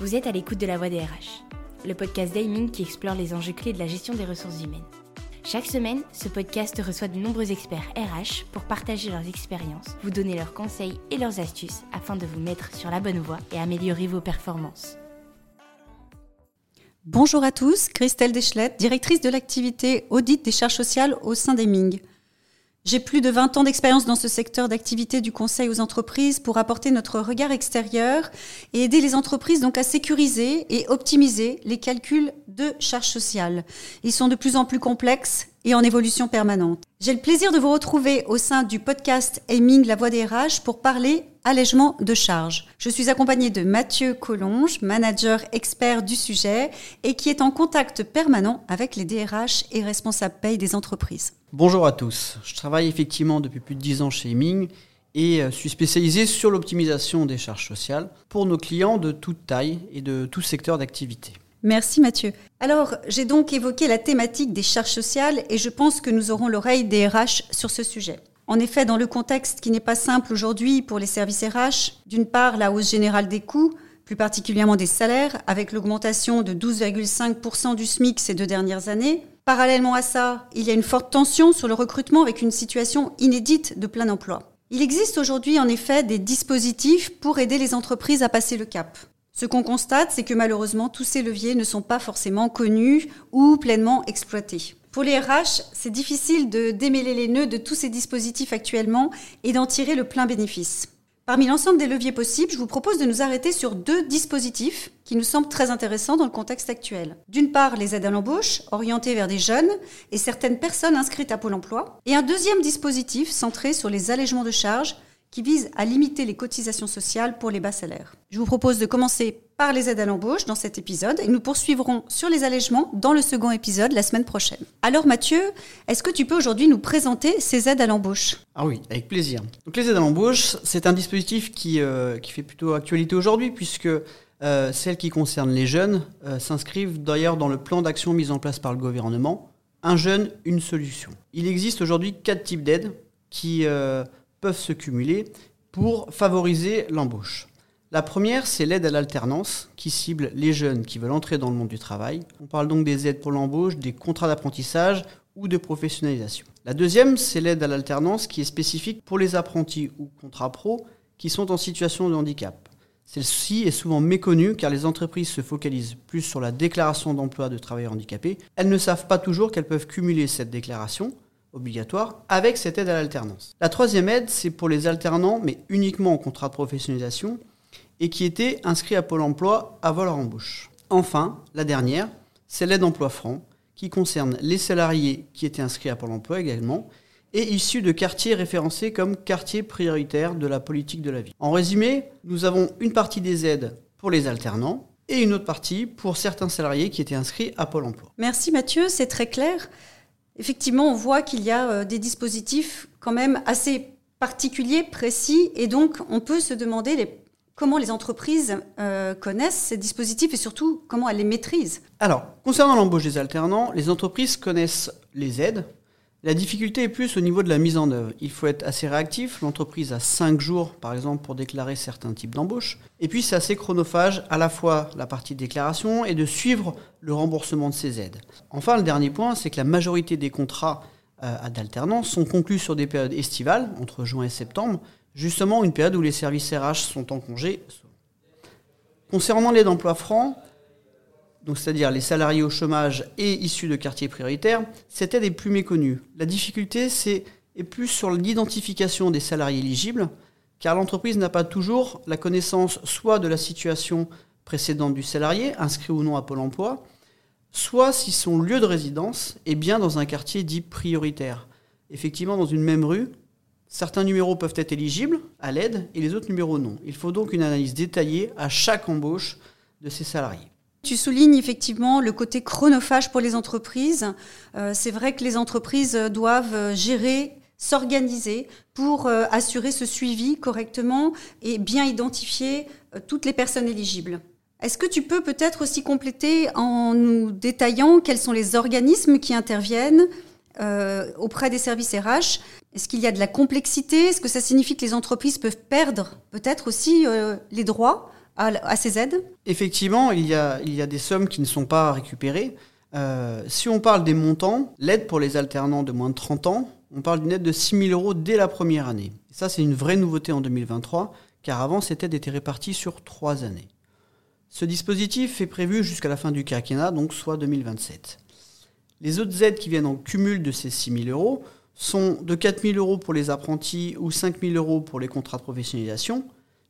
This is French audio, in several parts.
Vous êtes à l'écoute de la voix des RH, le podcast d'Aiming qui explore les enjeux clés de la gestion des ressources humaines. Chaque semaine, ce podcast reçoit de nombreux experts RH pour partager leurs expériences, vous donner leurs conseils et leurs astuces afin de vous mettre sur la bonne voie et améliorer vos performances. Bonjour à tous, Christelle Deschlette, directrice de l'activité audit des charges sociales au sein d'Aiming. J'ai plus de 20 ans d'expérience dans ce secteur d'activité du conseil aux entreprises pour apporter notre regard extérieur et aider les entreprises donc à sécuriser et optimiser les calculs de charges sociales. Ils sont de plus en plus complexes et en évolution permanente. J'ai le plaisir de vous retrouver au sein du podcast Aiming la voix des RH pour parler allègement de charges. Je suis accompagnée de Mathieu Collonge, manager expert du sujet et qui est en contact permanent avec les DRH et responsables paye des entreprises. Bonjour à tous. Je travaille effectivement depuis plus de 10 ans chez Aiming et euh, suis spécialisé sur l'optimisation des charges sociales pour nos clients de toute taille et de tout secteur d'activité. Merci Mathieu. Alors, j'ai donc évoqué la thématique des charges sociales et je pense que nous aurons l'oreille des RH sur ce sujet. En effet, dans le contexte qui n'est pas simple aujourd'hui pour les services RH, d'une part la hausse générale des coûts, plus particulièrement des salaires, avec l'augmentation de 12,5% du SMIC ces deux dernières années. Parallèlement à ça, il y a une forte tension sur le recrutement avec une situation inédite de plein emploi. Il existe aujourd'hui en effet des dispositifs pour aider les entreprises à passer le cap. Ce qu'on constate, c'est que malheureusement, tous ces leviers ne sont pas forcément connus ou pleinement exploités. Pour les RH, c'est difficile de démêler les nœuds de tous ces dispositifs actuellement et d'en tirer le plein bénéfice. Parmi l'ensemble des leviers possibles, je vous propose de nous arrêter sur deux dispositifs qui nous semblent très intéressants dans le contexte actuel. D'une part, les aides à l'embauche, orientées vers des jeunes et certaines personnes inscrites à Pôle Emploi, et un deuxième dispositif centré sur les allègements de charges qui vise à limiter les cotisations sociales pour les bas salaires. Je vous propose de commencer par les aides à l'embauche dans cet épisode et nous poursuivrons sur les allègements dans le second épisode la semaine prochaine. Alors Mathieu, est-ce que tu peux aujourd'hui nous présenter ces aides à l'embauche? Ah oui, avec plaisir. Donc les aides à l'embauche, c'est un dispositif qui, euh, fait plutôt actualité aujourd'hui puisque euh, celles qui concernent les jeunes euh, s'inscrivent d'ailleurs dans le plan d'action mis en place par le gouvernement. Un jeune, une solution. Il existe aujourd'hui quatre types d'aides qui peuvent se cumuler pour favoriser l'embauche. La première, c'est l'aide à l'alternance qui cible les jeunes qui veulent entrer dans le monde du travail. On parle donc des aides pour l'embauche, des contrats d'apprentissage ou de professionnalisation. La deuxième, c'est l'aide à l'alternance qui est spécifique pour les apprentis ou contrats pro qui sont en situation de handicap. Celle-ci est souvent méconnue car les entreprises se focalisent plus sur la déclaration d'emploi de travailleurs handicapés. Elles ne savent pas toujours qu'elles peuvent cumuler cette déclaration obligatoire avec cette aide à l'alternance. La troisième aide, c'est pour les alternants, mais uniquement en contrat de professionnalisation, et qui étaient inscrits à Pôle emploi avant leur embauche. Enfin, la dernière, c'est l'aide emploi franc, qui concerne les salariés qui étaient inscrits à Pôle emploi également, et issus de quartiers référencés comme quartiers prioritaires de la politique de la vie. En résumé, nous avons une partie des aides pour les alternants et une autre partie pour certains salariés qui étaient inscrits à Pôle emploi. Merci Mathieu, c'est très clair effectivement, on voit qu'il y a euh, des dispositifs quand même assez particuliers, précis, et donc on peut se demander comment les entreprises euh, connaissent ces dispositifs et surtout comment elles les maîtrisent. Alors, concernant l'embauche des alternants, les entreprises connaissent les aides, la difficulté est plus au niveau de la mise en œuvre. Il faut être assez réactif. L'entreprise a 5 jours, par exemple, pour déclarer certains types d'embauche. Et puis, c'est assez chronophage, à la fois la partie déclaration et de suivre le remboursement de ces aides. Enfin, le dernier point, c'est que la majorité des contrats euh, d'alternance sont conclus sur des périodes estivales, entre juin et septembre, justement une période où les services RH sont en congé. Concernant l'aide emploi franc, c'est-à-dire les salariés au chômage et issus de quartiers prioritaires, cette aide est plus méconnue. La difficulté est plus sur l'identification des salariés éligibles, car l'entreprise n'a pas toujours la connaissance soit de la situation précédente du salarié, inscrit ou non à Pôle Emploi, soit si son lieu de résidence est bien dans un quartier dit prioritaire. Effectivement, dans une même rue, certains numéros peuvent être éligibles à l'aide et les autres numéros non. Il faut donc une analyse détaillée à chaque embauche de ces salariés. Tu soulignes effectivement le côté chronophage pour les entreprises. Euh, c'est vrai que les entreprises doivent gérer, s'organiser pour euh, assurer ce suivi correctement et bien identifier euh, toutes les personnes éligibles. Est-ce que tu peux peut-être aussi compléter en nous détaillant quels sont les organismes qui interviennent auprès des services RH Est-ce qu'il y a de la complexité? Est-ce que ça signifie que les entreprises peuvent perdre peut-être aussi les droits à, ces aides? Effectivement, il y, a, des sommes qui ne sont pas récupérées. Euh, si on parle des montants, l'aide pour les alternants de moins de 30 ans, on parle d'une aide de 6 000 euros dès la première année. Ça, c'est une vraie nouveauté en 2023, car avant, cette aide était répartie sur trois années. Ce dispositif est prévu jusqu'à la fin du quinquennat, donc soit 2027. Les autres aides qui viennent en cumul de ces 6 000 euros sont de 4 000 euros pour les apprentis ou 5 000 euros pour les contrats de professionnalisation,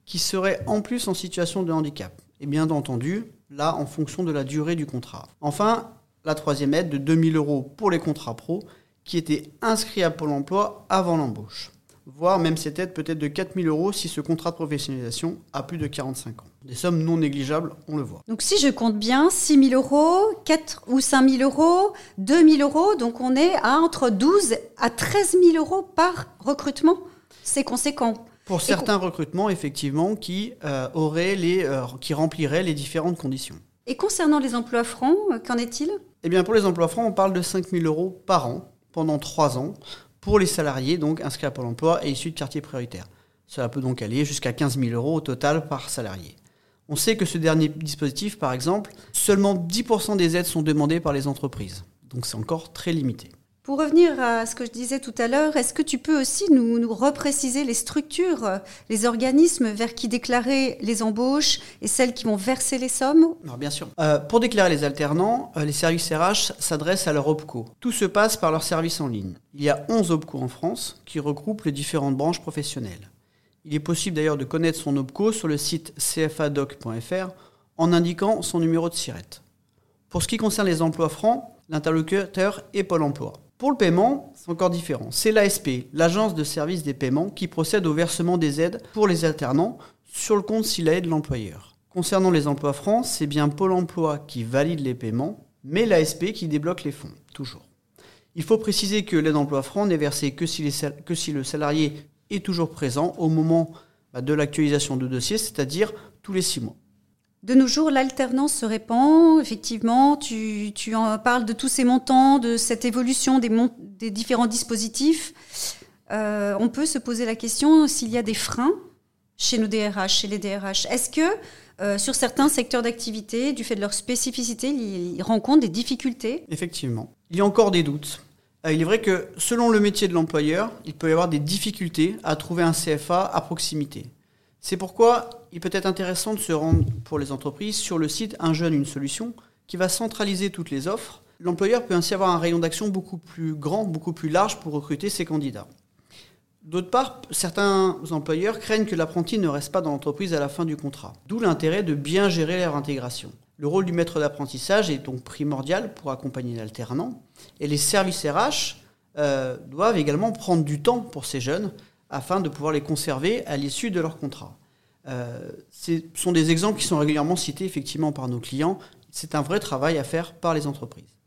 qui seraient en plus en situation de handicap. Et bien entendu, là, en fonction de la durée du contrat. Enfin, la troisième aide de 2 000 euros pour les contrats pro, qui étaient inscrits à Pôle emploi avant l'embauche voire même cette aide peut être de 4 000 euros si ce contrat de professionnalisation a plus de 45 ans. Des sommes non négligeables, on le voit. Donc si je compte bien, 6 000 euros, 4 ou 5 000 euros, 2 000 euros, donc on est à entre 12 à 13 000 euros par recrutement. C'est conséquent. Pour certains recrutements, effectivement, qui, euh, auraient les, euh, qui rempliraient les différentes conditions. Et concernant les emplois francs, euh, qu'en est-il? Eh bien, pour les emplois francs, on parle de 5 000 euros par an pendant 3 ans pour les salariés donc inscrits à Pôle emploi et issus de quartiers prioritaires. Cela peut donc aller jusqu'à 15 000 euros au total par salarié. On sait que ce dernier dispositif, par exemple, seulement 10% des aides sont demandées par les entreprises. Donc c'est encore très limité. Pour revenir à ce que je disais tout à l'heure, est-ce que tu peux aussi nous, nous repréciser les structures, les organismes vers qui déclarer les embauches et celles qui vont verser les sommes? Alors Bien sûr. Euh, pour déclarer les alternants, euh, les services RH s'adressent à leur OPCO. Tout se passe par leur service en ligne. Il y a 11 OPCO en France qui regroupent les différentes branches professionnelles. Il est possible d'ailleurs de connaître son OPCO sur le site cfadoc.fr en indiquant son numéro de SIRET. Pour ce qui concerne les emplois francs, l'interlocuteur est Pôle emploi. Pour le paiement, c'est encore différent. C'est l'ASP, l'Agence de service des paiements, qui procède au versement des aides pour les alternants sur le compte s'il a de l'employeur. Concernant les emplois francs, c'est bien Pôle emploi qui valide les paiements, mais l'ASP qui débloque les fonds, toujours. Il faut préciser que l'aide emploi franc n'est versée que si, le salarié est toujours présent au moment bah, de l'actualisation de dossier, c'est-à-dire tous les six mois. De nos jours, l'alternance se répand. Effectivement, tu, en parles de tous ces montants, de cette évolution des, différents dispositifs. Euh, on peut se poser la question s'il y a des freins chez nos DRH, chez les DRH. Est-ce que euh, sur certains secteurs d'activité, du fait de leur spécificité, ils rencontrent des difficultés? Effectivement. Il y a encore des doutes. Euh, il est vrai que selon le métier de l'employeur, il peut y avoir des difficultés à trouver un CFA à proximité. C'est pourquoi il peut être intéressant de se rendre pour les entreprises sur le site Un jeune, une solution, qui va centraliser toutes les offres. L'employeur peut ainsi avoir un rayon d'action beaucoup plus grand, beaucoup plus large pour recruter ses candidats. D'autre part, certains employeurs craignent que l'apprenti ne reste pas dans l'entreprise à la fin du contrat, d'où l'intérêt de bien gérer leur intégration. Le rôle du maître d'apprentissage est donc primordial pour accompagner l'alternant, et les services RH euh, doivent également prendre du temps pour ces jeunes afin de pouvoir les conserver à l'issue de leur contrat. Euh, ce sont des exemples qui sont régulièrement cités effectivement par nos clients. C'est un vrai travail à faire par les entreprises.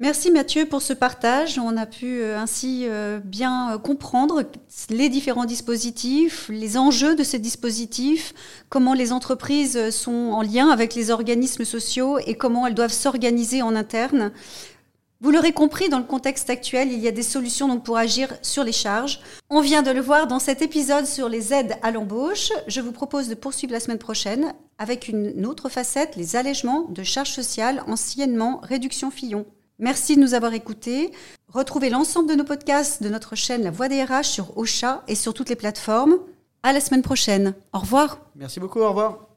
Merci Mathieu pour ce partage. On a pu euh, ainsi euh, bien comprendre les différents dispositifs, les enjeux de ces dispositifs, comment les entreprises sont en lien avec les organismes sociaux et comment elles doivent s'organiser en interne. Vous l'aurez compris, dans le contexte actuel, il y a des solutions pour agir sur les charges. On vient de le voir dans cet épisode sur les aides à l'embauche. Je vous propose de poursuivre la semaine prochaine avec une autre facette, les allègements de charges sociales, anciennement réduction Fillon. Merci de nous avoir écoutés. Retrouvez l'ensemble de nos podcasts de notre chaîne La Voix des RH sur Ocha et sur toutes les plateformes. À la semaine prochaine. Au revoir. Merci beaucoup, au revoir.